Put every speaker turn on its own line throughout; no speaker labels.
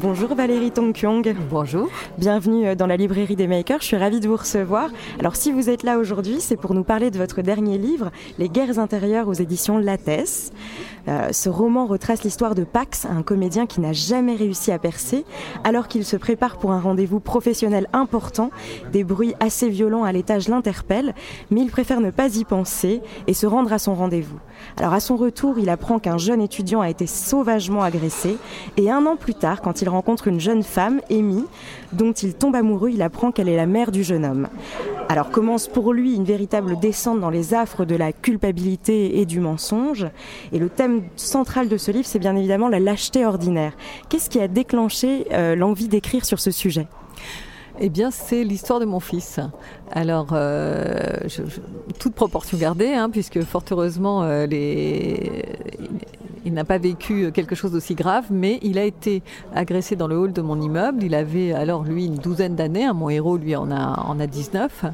Bonjour Valérie Tongkyong.
Bonjour.
Bienvenue euh, dans la librairie des makers. Je suis ravie de vous recevoir. Alors si vous êtes là aujourd'hui, c'est pour nous parler de votre dernier livre, Les guerres intérieures aux éditions Lattès. Euh, ce roman retrace l'histoire de Pax, un comédien qui n'a jamais réussi à percer. Alors qu'il se prépare pour un rendez-vous professionnel important, des bruits assez violents à l'étage l'interpellent, mais il préfère ne pas y penser et se rendre à son rendez-vous. Alors à son retour, il apprend qu'un jeune étudiant a été sauvagement agressé et un an plus tard, quand il rencontre une jeune femme, Amy, dont il tombe amoureux, il apprend qu'elle est la mère du jeune homme. Alors commence pour lui une véritable descente dans les affres de la culpabilité et du mensonge. Et le thème central de ce livre, c'est bien évidemment la lâcheté ordinaire. Qu'est-ce qui a déclenché euh, l'envie d'écrire sur ce sujet?
Eh bien, c'est l'histoire de mon fils. Alors, euh, toute proportion gardée, hein, puisque fort heureusement, euh, les... il n'a pas vécu quelque chose d'aussi grave, mais il a été agressé dans le hall de mon immeuble. Il avait alors, lui, une douzaine d'années. Mon héros, lui, en a, en a 19.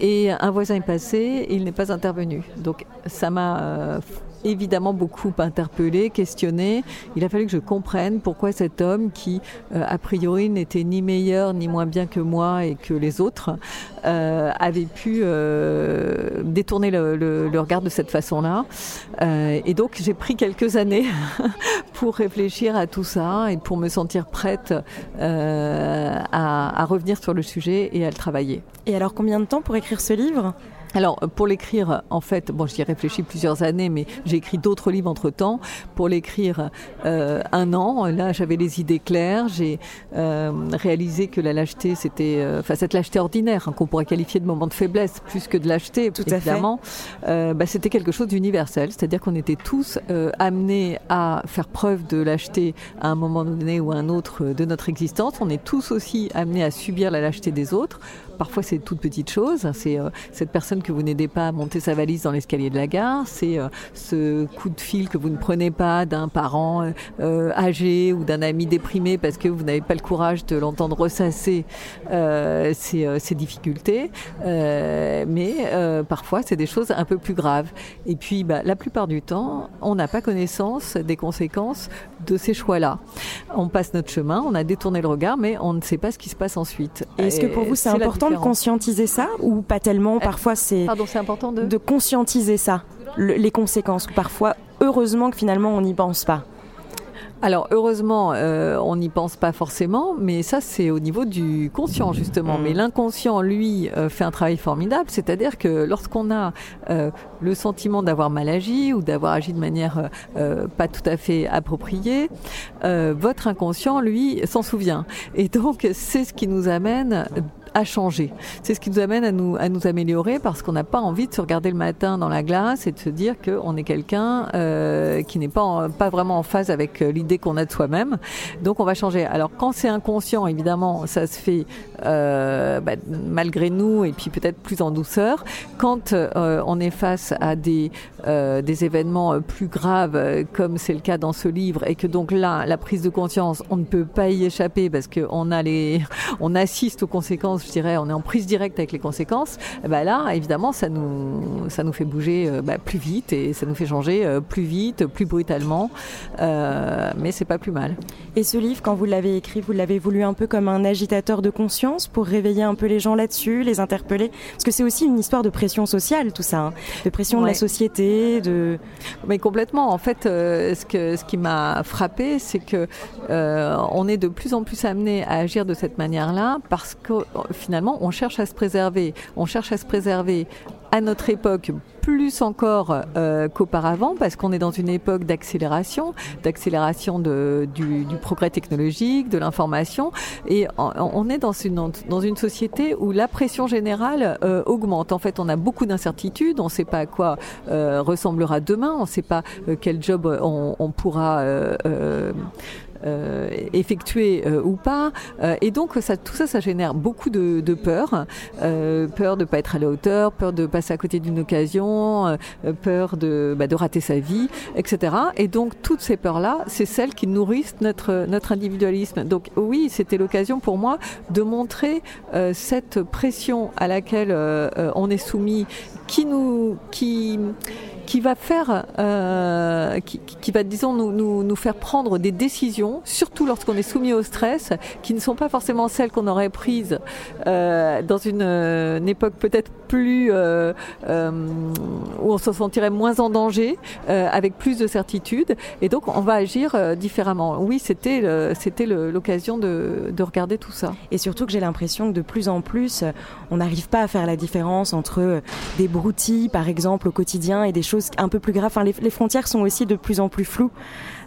Et un voisin est passé, il n'est pas intervenu. Donc, ça m'a... Évidemment beaucoup interpellé, questionné. Il a fallu que je comprenne pourquoi cet homme qui, euh, a priori, n'était ni meilleur ni moins bien que moi et que les autres, euh, avait pu euh, détourner le, regard de cette façon-là. et donc, j'ai pris quelques années pour réfléchir à tout ça et pour me sentir prête à revenir sur le sujet et à le travailler.
Et alors, combien de temps pour écrire ce livre?
Alors, pour l'écrire, en fait, bon, j'y ai réfléchi plusieurs années, mais j'ai écrit d'autres livres entre-temps. Pour l'écrire, euh, un an, là, j'avais les idées claires. J'ai euh, réalisé que la lâcheté, c'était, euh, enfin, cette lâcheté ordinaire, hein, qu'on pourrait qualifier de moment de faiblesse, plus que de lâcheté, Tout évidemment, euh, bah, c'était quelque chose d'universel. C'est-à-dire qu'on était tous euh, amenés à faire preuve de lâcheté à un moment donné ou à un autre de notre existence. On est tous aussi amenés à subir la lâcheté des autres. Parfois, c'est toute petite chose. C'est cette personne que vous n'aidez pas à monter sa valise dans l'escalier de la gare, c'est euh, ce coup de fil que vous ne prenez pas d'un parent euh, euh, âgé ou d'un ami déprimé parce que vous n'avez pas le courage de l'entendre ressasser ses, difficultés. mais parfois, c'est des choses un peu plus graves. Et puis, bah, la plupart du temps, on n'a pas connaissance des conséquences de ces choix-là. On passe notre chemin, on a détourné le regard, mais on ne sait pas ce qui se passe ensuite.
Est-ce que pour vous, c'est important de conscientiser ça ou pas tellement? Parfois, c'est
c'est important de...
de conscientiser ça, les conséquences. Parfois, heureusement que finalement, on n'y pense pas.
Alors heureusement, euh, on n'y pense pas forcément, mais ça c'est au niveau du conscient justement. Mm. Mais l'inconscient, lui, euh, fait un travail formidable, c'est-à-dire que lorsqu'on a euh, le sentiment d'avoir mal agi ou d'avoir agi de manière pas tout à fait appropriée, votre inconscient, lui, s'en souvient. Et donc c'est ce qui nous amène à changer. C'est ce qui nous amène à nous, à nous améliorer parce qu'on n'a pas envie de se regarder le matin dans la glace et de se dire qu'on est quelqu'un euh, qui n'est pas, pas vraiment en phase avec euh, l'idée qu'on a de soi-même. Donc on va changer. Alors quand c'est inconscient, évidemment, ça se fait euh, bah, malgré nous et puis peut-être plus en douceur. Quand on est face à des, des événements plus graves, comme c'est le cas dans ce livre, et que donc là, la prise de conscience, on ne peut pas y échapper parce qu'on assiste aux conséquences je dirais, on est en prise directe avec les conséquences, ben là, évidemment, ça nous, ça nous fait bouger euh, bah, plus vite et ça nous fait changer euh, plus vite, plus brutalement, euh, mais c'est pas plus mal.
Et ce livre, quand vous l'avez écrit, vous l'avez voulu un peu comme un agitateur de conscience pour réveiller un peu les gens là-dessus, les interpeller, parce que c'est aussi une histoire de pression sociale, tout ça, hein. de pression de la société, de.
Mais complètement. En fait, ce que ce qui m'a frappé, c'est que on est de plus en plus amené à agir de cette manière-là parce que finalement, on cherche à se préserver. On cherche à se préserver à notre époque plus encore euh, qu'auparavant parce qu'on est dans une époque d'accélération, d'accélération du, progrès technologique, de l'information et on est dans une, société où la pression générale euh, augmente. En fait, on a beaucoup d'incertitudes, on ne sait pas à quoi euh, ressemblera demain, on ne sait pas quel job on pourra effectué ou pas. et donc tout ça, ça génère beaucoup de, peur, peur de pas être à la hauteur, peur de passer à côté d'une occasion, peur de, bah, de rater sa vie, etc. Et donc toutes ces peurs-là, c'est celles qui nourrissent notre notre individualisme. Donc oui, c'était l'occasion pour moi de montrer cette pression à laquelle on est soumis, qui nous, qui, qui va faire, euh, qui, va, disons, nous, nous, faire prendre des décisions, surtout lorsqu'on est soumis au stress, qui ne sont pas forcément celles qu'on aurait prises euh, dans une, une époque peut-être plus euh, euh où on se sentirait moins en danger, euh, avec plus de certitude, et donc on va agir euh, différemment. Oui, c'était c'était l'occasion de, de regarder tout ça.
Et surtout que j'ai l'impression que de plus en plus, on n'arrive pas à faire la différence entre des broutilles, par exemple, au quotidien, et des choses un peu plus graves. Enfin, les, les frontières sont aussi de plus en plus floues.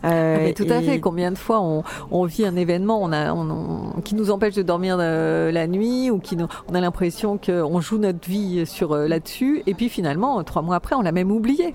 Euh, ah, tout à fait. Combien de fois on, on vit un événement on a, on, qui nous empêche de dormir euh, la nuit ou qui nous, on a l'impression qu'on joue notre vie sur euh, là-dessus et puis finalement trois mois après on l'a même oublié.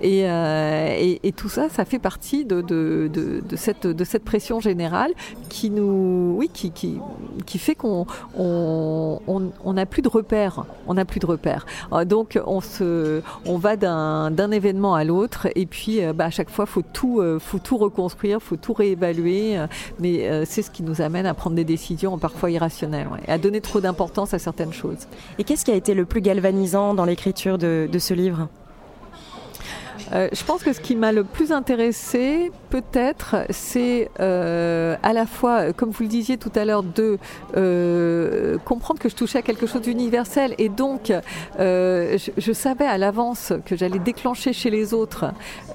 Ouais. Et, et, et, tout ça, ça fait partie de, de, de, de, cette, de cette pression générale qui nous, oui, qui, qui, qui fait qu'on on, on, n'a plus de repères. On n'a plus de repères. Donc on se, on va d'un événement à l'autre et puis bah, à chaque fois faut tout, faut tout tout reconstruire, faut tout réévaluer, euh, mais euh, c'est ce qui nous amène à prendre des décisions parfois irrationnelles ouais, et à donner trop d'importance à certaines choses.
Et qu'est-ce qui a été le plus galvanisant dans l'écriture de, de ce livre?
Euh, je pense que ce qui m'a le plus intéressé, peut-être, c'est euh, à la fois, comme vous le disiez tout à l'heure, de euh, comprendre que je touchais à quelque chose d'universel et donc euh, je, savais à l'avance que j'allais déclencher chez les autres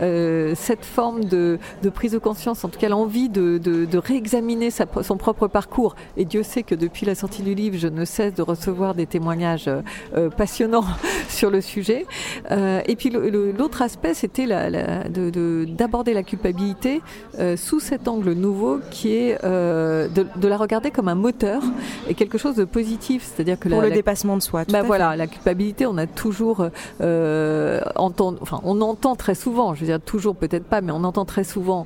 euh, cette forme de, de, prise de conscience, en tout cas l'envie de, de, de réexaminer sa, son propre parcours. Et Dieu sait que depuis la sortie du livre, je ne cesse de recevoir des témoignages euh, passionnants sur le sujet. et puis l'autre aspect, c'était d'aborder de, la culpabilité euh, sous cet angle nouveau qui est euh, de, de, la regarder comme un moteur et quelque chose de positif, c'est-à-dire que
pour
la,
le la, dépassement de soi.
Bah voilà, fait. la culpabilité, on a toujours euh, entend, enfin on entend très souvent, je veux dire toujours peut-être pas, mais on entend très souvent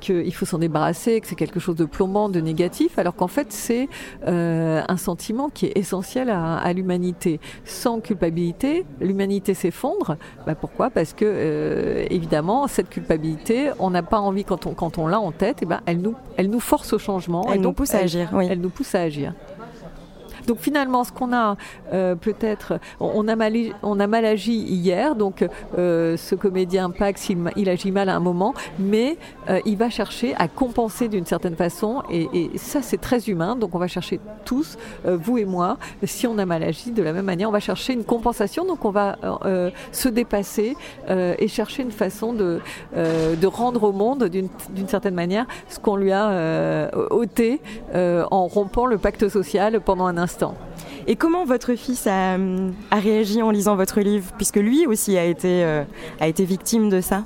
qu'il faut s'en débarrasser, que c'est quelque chose de plombant, de négatif, alors qu'en fait c'est un sentiment qui est essentiel à, à l'humanité. Sans culpabilité, l'humanité s'effondre. Bah pourquoi? Parce que évidemment, cette culpabilité, on n'a pas envie, quand on, quand on l'a en tête, et eh ben, elle, nous, elle nous force au changement.
Elle
et
nous pousse à
elle,
agir. Oui.
Elle nous pousse à agir. Donc finalement, ce qu'on a euh, peut-être, on a mal, on a mal agi hier. Donc euh, ce comédien Pax, il, agit mal à un moment, mais euh, il va chercher à compenser d'une certaine façon. Et, ça, c'est très humain. Donc on va chercher tous, vous et moi, si on a mal agi, de la même manière, on va chercher une compensation. Donc on va se dépasser et chercher une façon de, de rendre au monde, d'une certaine manière, ce qu'on lui a ôté en rompant le pacte social pendant un instant.
Et comment votre fils a, réagi en lisant votre livre, puisque lui aussi a été, euh, victime de ça?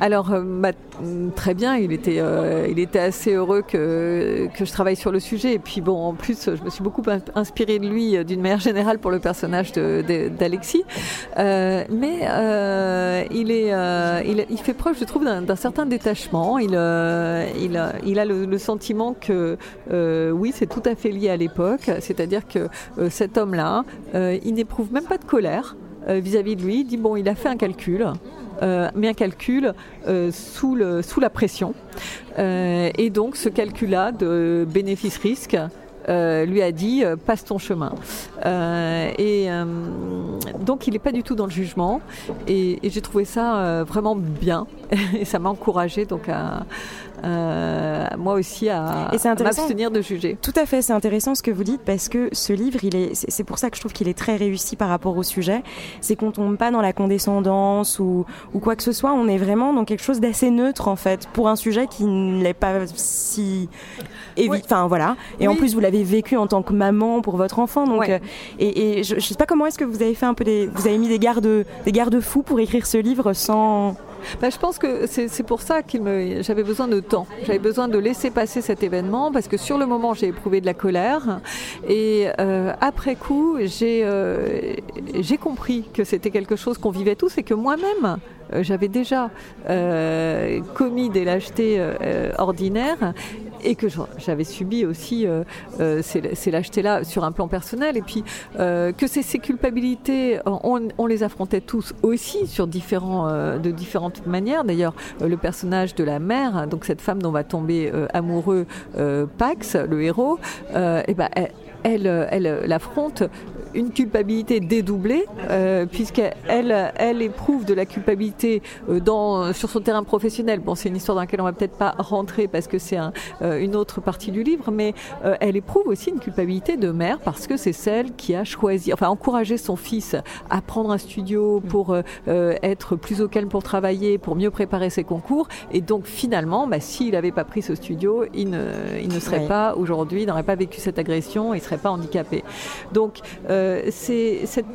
Alors, euh, très bien, il était, euh, il était assez heureux que, que je travaille sur le sujet. Et puis bon, en plus, je me suis beaucoup inspirée de lui euh, d'une manière générale pour le personnage d'Alexis. Euh, mais il, est, il, il, fait preuve, je trouve, d'un certain détachement. Il, il, il a le, sentiment que oui, c'est tout à fait lié à l'époque. C'est-à-dire que cet homme-là, il n'éprouve même pas de colère vis-à-vis -vis de lui. Il dit bon, il a fait un calcul mais un calcul euh, sous, la pression. Euh, et donc ce calcul-là de bénéfice-risque euh, lui a dit euh, passe ton chemin. Euh, et donc il n'est pas du tout dans le jugement. Et, et j'ai trouvé ça vraiment bien. et ça m'a encouragé donc à, moi aussi à, à m'abstenir de juger.
Tout à fait, c'est intéressant ce que vous dites parce que ce livre, il est, c'est pour ça que je trouve qu'il est très réussi par rapport au sujet. C'est qu'on tombe pas dans la condescendance ou, ou quoi que ce soit. On est vraiment dans quelque chose d'assez neutre en fait pour un sujet qui ne l'est pas si enfin voilà. Et oui. en plus, vous l'avez vécu en tant que maman pour votre enfant, donc
ouais.
euh, et, et je, je sais pas comment est-ce que vous avez fait un peu des, vous avez mis des gardes, des garde-fous pour écrire ce livre sans
bah, je pense que c'est pour ça qu'il me j'avais besoin de temps. J'avais besoin de laisser passer cet événement parce que sur le moment j'ai éprouvé de la colère et euh, après coup euh, j'ai compris que c'était quelque chose qu'on vivait tous et que moi-même j'avais déjà commis des lâchetés ordinaires et que j'avais subi aussi ces, lâchetés-là sur un plan personnel, et puis que ces, culpabilités, on, les affrontait tous aussi sur différents, de différentes manières. D'ailleurs, le personnage de la mère, donc cette femme dont va tomber amoureux Pax, le héros, et eh ben, elle, elle l'affronte une culpabilité dédoublée, euh, puisqu'elle elle éprouve de la culpabilité euh, dans, sur son terrain professionnel. Bon, c'est une histoire dans laquelle on va peut-être pas rentrer parce que c'est un, euh, une autre partie du livre, mais euh, elle éprouve aussi une culpabilité de mère parce que c'est celle qui a choisi, enfin, encouragé son fils à prendre un studio pour être plus au calme pour travailler, pour mieux préparer ses concours. Et donc, finalement, bah, s'il n'avait pas pris ce studio, il ne, il ne serait pas aujourd'hui, il n'aurait pas vécu cette agression, il serait pas handicapé. Donc, euh, c'est cette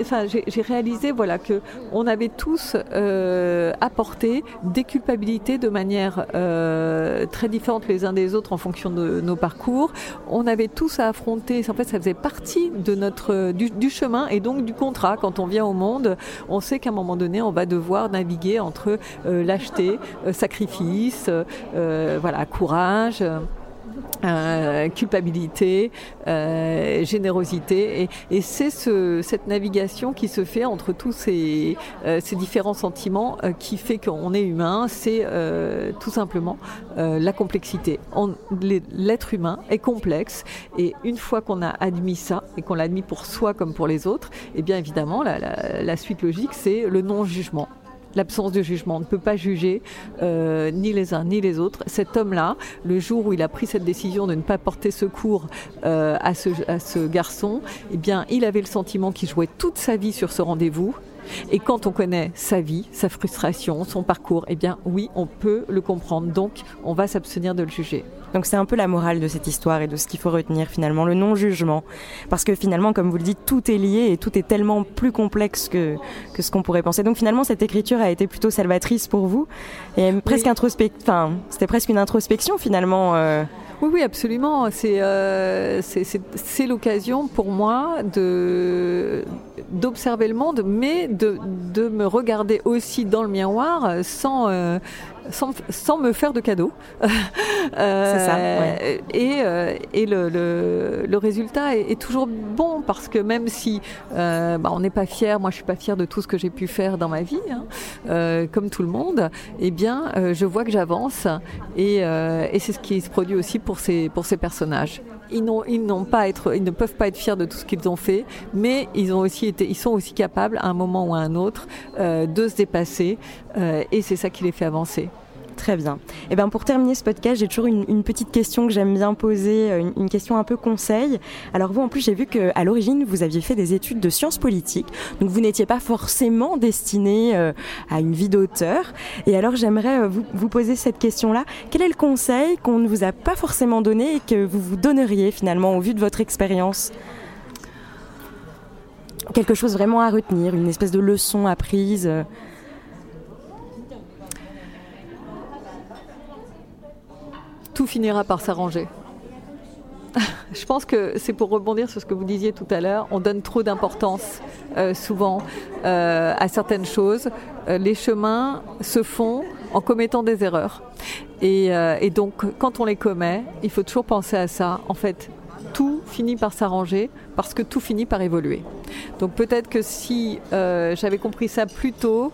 enfin, j'ai réalisé voilà que on avait tous euh, apporté des culpabilités de manière euh, très différente les uns des autres en fonction de nos parcours. On avait tous à affronter. En fait, ça faisait partie de notre du, du chemin et donc du contrat. Quand on vient au monde, on sait qu'à un moment donné, on va devoir naviguer entre lâcheté, sacrifice, voilà, courage. Euh, culpabilité, euh, générosité. Et, c'est ce, cette navigation qui se fait entre tous ces, euh, différents sentiments qui fait qu'on est humain. C'est tout simplement la complexité. L'être humain est complexe et une fois qu'on a admis ça et qu'on l'a admis pour soi comme pour les autres, et eh bien évidemment la suite logique c'est le non-jugement l'absence de jugement. On ne peut pas juger euh, ni les uns ni les autres. Cet homme-là, le jour où il a pris cette décision de ne pas porter secours euh, à, ce, à ce garçon, eh bien, il avait le sentiment qu'il jouait toute sa vie sur ce rendez-vous et quand on connaît sa vie, sa frustration, son parcours, eh bien oui, on peut le comprendre. Donc, on va s'abstenir de le juger.
Donc c'est un peu la morale de cette histoire et de ce qu'il faut retenir finalement, le non-jugement. Parce que finalement, comme vous le dites, tout est lié et tout est tellement plus complexe que, que ce qu'on pourrait penser. Donc finalement, cette écriture a été plutôt salvatrice pour vous et presque introspect... enfin, c'était presque une introspection finalement. Euh,
oui, oui, absolument. Euh, c'est l'occasion pour moi de d'observer le monde, mais de, de, me regarder aussi dans le miroir sans, euh, sans, sans, me faire de cadeaux.
euh, c'est ça.
Ouais. Et, euh, et le, le, le, résultat est, est, toujours bon parce que même si euh, bah, on n'est pas fier, moi je suis pas fière de tout ce que j'ai pu faire dans ma vie, hein, euh, comme tout le monde, eh bien je vois que j'avance et, et c'est ce qui se produit aussi pour ces, pour ces personnages ils, n'ont, ils, pas être, ils ne peuvent pas être fiers de tout ce qu'ils ont fait, mais ils, ont aussi été, ils sont aussi capables, à un moment ou à un autre, de se dépasser, et c'est ça qui les fait avancer.
Très bien. Et eh ben pour terminer ce podcast, j'ai toujours une, petite question que j'aime bien poser, euh, une, question un peu conseil. Alors vous, en plus, j'ai vu qu'à l'origine, vous aviez fait des études de sciences politiques, donc vous n'étiez pas forcément destiné euh, à une vie d'auteur. Et alors j'aimerais euh, vous, vous poser cette question-là. Quel est le conseil qu'on ne vous a pas forcément donné et que vous vous donneriez finalement au vu de votre expérience? Quelque chose vraiment à retenir, une espèce de leçon apprise euh...
tout finira par s'arranger. Je pense que c'est pour rebondir sur ce que vous disiez tout à l'heure, on donne trop d'importance euh, souvent euh, à certaines choses. Euh, les chemins se font en commettant des erreurs. Et, donc quand on les commet, il faut toujours penser à ça. En fait, tout finit par s'arranger parce que tout finit par évoluer. Donc peut-être que si j'avais compris ça plus tôt,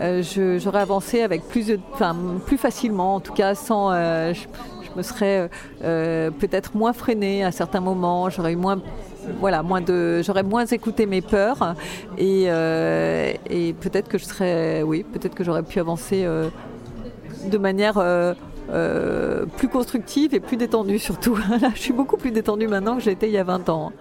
j'aurais avancé avec plus, plus facilement, en tout cas sans... me serais euh, peut-être moins freinée à certains moments, j'aurais eu moins voilà, moins de, j'aurais moins écouté mes peurs et, euh, et peut-être que je serais, oui, peut-être que j'aurais pu avancer euh, de manière euh, plus constructive et plus détendue surtout. Là, je suis beaucoup plus détendue maintenant que j'étais il y a 20 ans.